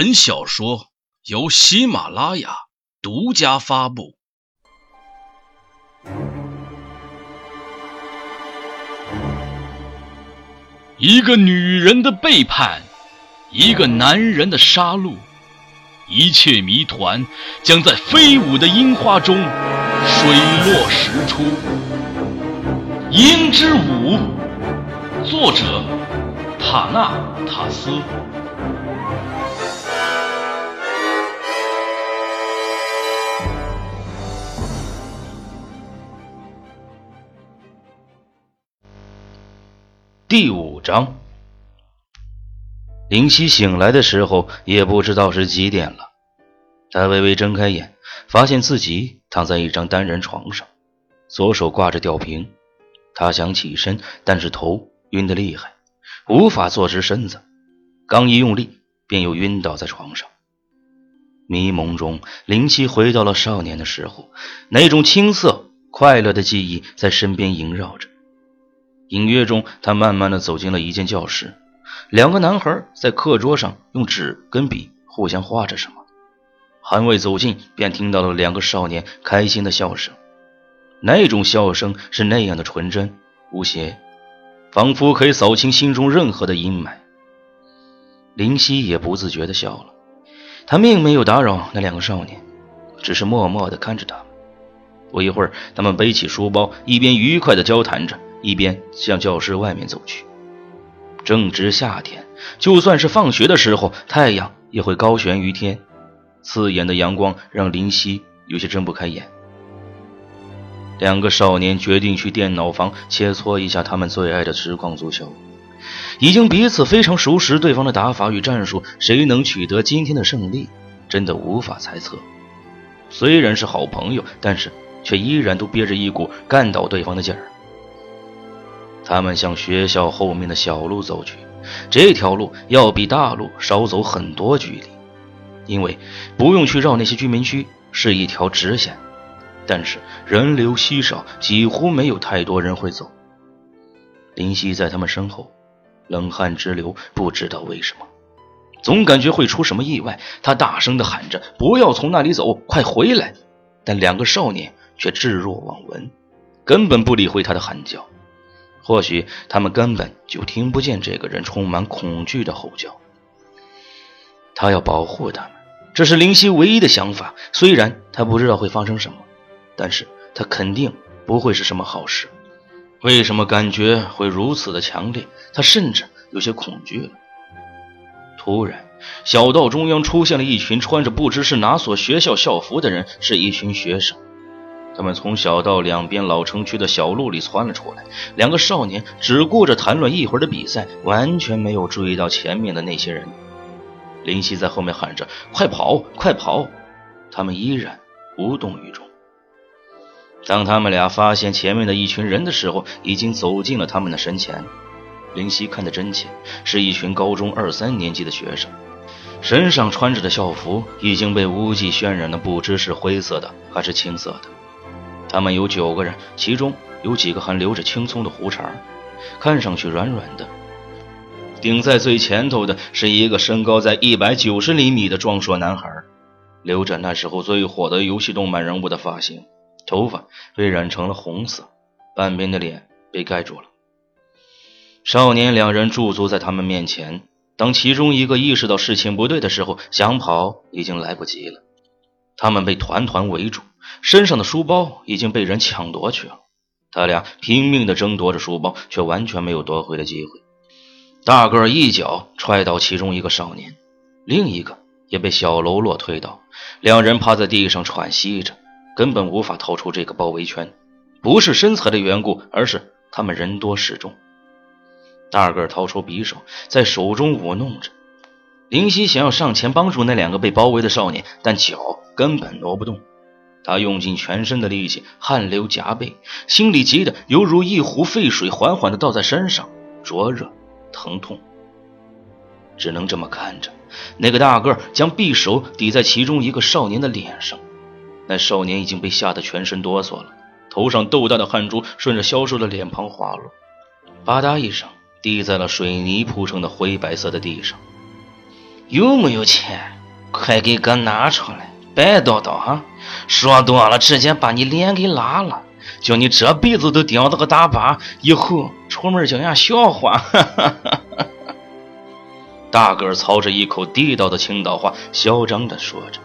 本小说由喜马拉雅独家发布。一个女人的背叛，一个男人的杀戮，一切谜团将在飞舞的樱花中水落石出。《樱之舞》，作者塔纳塔斯。第五章，林夕醒来的时候也不知道是几点了。他微微睁开眼，发现自己躺在一张单人床上，左手挂着吊瓶。他想起身，但是头晕得厉害，无法坐直身子。刚一用力，便又晕倒在床上。迷蒙中，林夕回到了少年的时候，那种青涩快乐的记忆在身边萦绕着。隐约中，他慢慢的走进了一间教室，两个男孩在课桌上用纸跟笔互相画着什么。还未走近，便听到了两个少年开心的笑声，那种笑声是那样的纯真无邪，仿佛可以扫清心中任何的阴霾。林夕也不自觉的笑了，他并没有打扰那两个少年，只是默默的看着他们。不一会儿，他们背起书包，一边愉快的交谈着。一边向教室外面走去。正值夏天，就算是放学的时候，太阳也会高悬于天，刺眼的阳光让林夕有些睁不开眼。两个少年决定去电脑房切磋一下他们最爱的实况足球，已经彼此非常熟识对方的打法与战术，谁能取得今天的胜利，真的无法猜测。虽然是好朋友，但是却依然都憋着一股干倒对方的劲儿。他们向学校后面的小路走去，这条路要比大路少走很多距离，因为不用去绕那些居民区，是一条直线。但是人流稀少，几乎没有太多人会走。林夕在他们身后，冷汗直流，不知道为什么，总感觉会出什么意外。他大声的喊着：“不要从那里走，快回来！”但两个少年却置若罔闻，根本不理会他的喊叫。或许他们根本就听不见这个人充满恐惧的吼叫。他要保护他们，这是林夕唯一的想法。虽然他不知道会发生什么，但是他肯定不会是什么好事。为什么感觉会如此的强烈？他甚至有些恐惧了。突然，小道中央出现了一群穿着不知是哪所学校校服的人，是一群学生。他们从小道两边老城区的小路里窜了出来，两个少年只顾着谈论一会儿的比赛，完全没有注意到前面的那些人。林夕在后面喊着：“快跑，快跑！”他们依然无动于衷。当他们俩发现前面的一群人的时候，已经走进了他们的身前。林夕看得真切，是一群高中二三年级的学生，身上穿着的校服已经被污迹渲染的不知是灰色的还是青色的。他们有九个人，其中有几个还留着青葱的胡茬，看上去软软的。顶在最前头的是一个身高在一百九十厘米的壮硕男孩，留着那时候最火的游戏动漫人物的发型，头发被染成了红色，半边的脸被盖住了。少年两人驻足在他们面前，当其中一个意识到事情不对的时候，想跑已经来不及了。他们被团团围住。身上的书包已经被人抢夺去了，他俩拼命地争夺着书包，却完全没有夺回的机会。大个一脚踹倒其中一个少年，另一个也被小喽啰推倒，两人趴在地上喘息着，根本无法逃出这个包围圈。不是身材的缘故，而是他们人多势众。大个掏出匕首，在手中舞弄着。林夕想要上前帮助那两个被包围的少年，但脚根本挪不动。他用尽全身的力气，汗流浃背，心里急得犹如一壶沸水缓缓地倒在身上，灼热、疼痛。只能这么看着，那个大个将匕首抵在其中一个少年的脸上，那少年已经被吓得全身哆嗦了，头上豆大的汗珠顺着消瘦的脸庞滑落，吧嗒一声滴在了水泥铺成的灰白色的地上。有没有钱？快给哥拿出来！别叨叨哈，说多了直接把你脸给拉了，叫你这辈子都叼着个大疤，以后出门叫人笑话。大个操着一口地道的青岛话，嚣张的说着。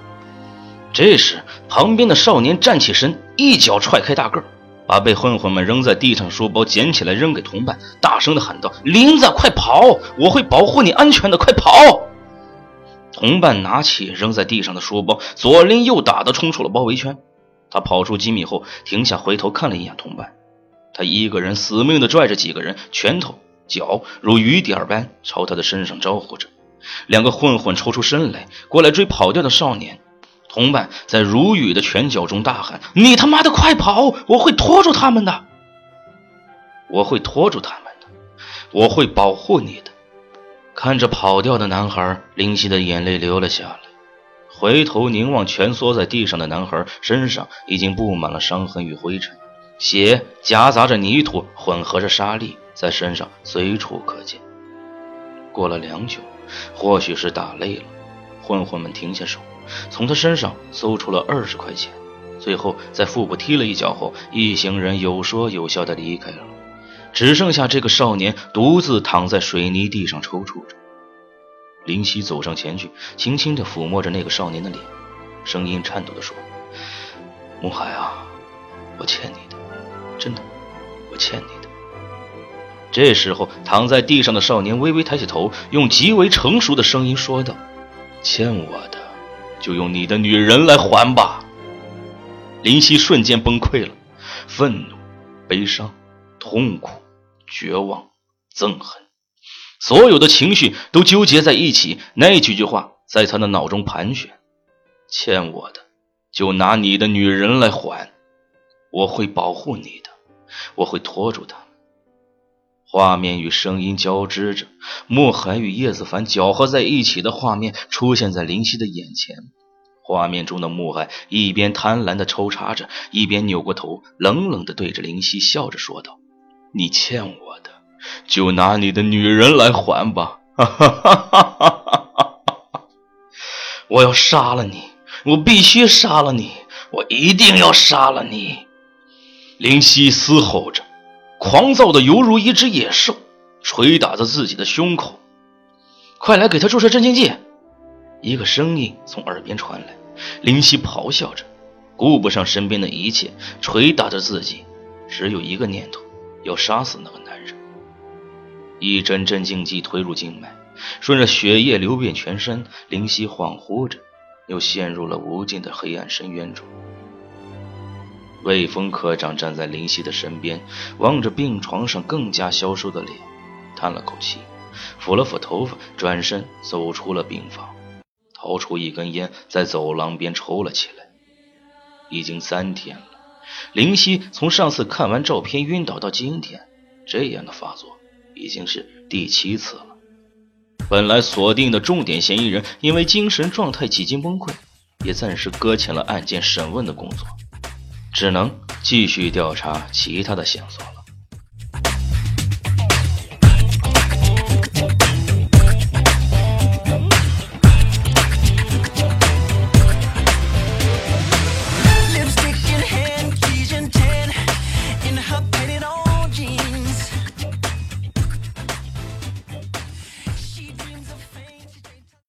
这时，旁边的少年站起身，一脚踹开大个把被混混们扔在地上书包捡起来扔给同伴，大声的喊道：“林子，快跑！我会保护你安全的，快跑！”同伴拿起扔在地上的书包，左拎右打的冲出了包围圈。他跑出几米后停下，回头看了一眼同伴，他一个人死命地拽着几个人，拳头脚如雨点般朝他的身上招呼着。两个混混抽出身来，过来追跑掉的少年。同伴在如雨的拳脚中大喊：“你他妈的快跑！我会拖住他们的，我会拖住他们的，我会保护你的。”看着跑掉的男孩，林夕的眼泪流了下来。回头凝望蜷缩在地上的男孩，身上已经布满了伤痕与灰尘，血夹杂着泥土，混合着沙粒，在身上随处可见。过了良久，或许是打累了，混混们停下手。从他身上搜出了二十块钱，最后在腹部踢了一脚后，一行人有说有笑的离开了，只剩下这个少年独自躺在水泥地上抽搐着。林夕走上前去，轻轻地抚摸着那个少年的脸，声音颤抖地说：“木海啊，我欠你的，真的，我欠你的。”这时候，躺在地上的少年微微抬起头，用极为成熟的声音说道：“欠我的。”就用你的女人来还吧！林夕瞬间崩溃了，愤怒、悲伤、痛苦、绝望、憎恨，所有的情绪都纠结在一起。那几句话在他的脑中盘旋：欠我的，就拿你的女人来还，我会保护你的，我会拖住她。画面与声音交织着，墨海与叶子凡搅和在一起的画面出现在林夕的眼前。画面中的墨海一边贪婪地抽插着，一边扭过头，冷冷地对着林夕笑着说道：“你欠我的，就拿你的女人来还吧！哈哈哈哈哈！我要杀了你，我必须杀了你，我一定要杀了你！”林夕嘶吼着。狂躁的犹如一只野兽，捶打着自己的胸口。快来给他注射镇静剂！一个声音从耳边传来。林夕咆哮着，顾不上身边的一切，捶打着自己，只有一个念头：要杀死那个男人。一针镇静剂推入静脉，顺着血液流遍全身。林夕恍惚着，又陷入了无尽的黑暗深渊中。魏峰科长站在林夕的身边，望着病床上更加消瘦的脸，叹了口气，抚了抚头发，转身走出了病房，掏出一根烟，在走廊边抽了起来。已经三天了，林夕从上次看完照片晕倒到今天，这样的发作已经是第七次了。本来锁定的重点嫌疑人，因为精神状态几近崩溃，也暂时搁浅了案件审问的工作。只能继续调查其他的线索。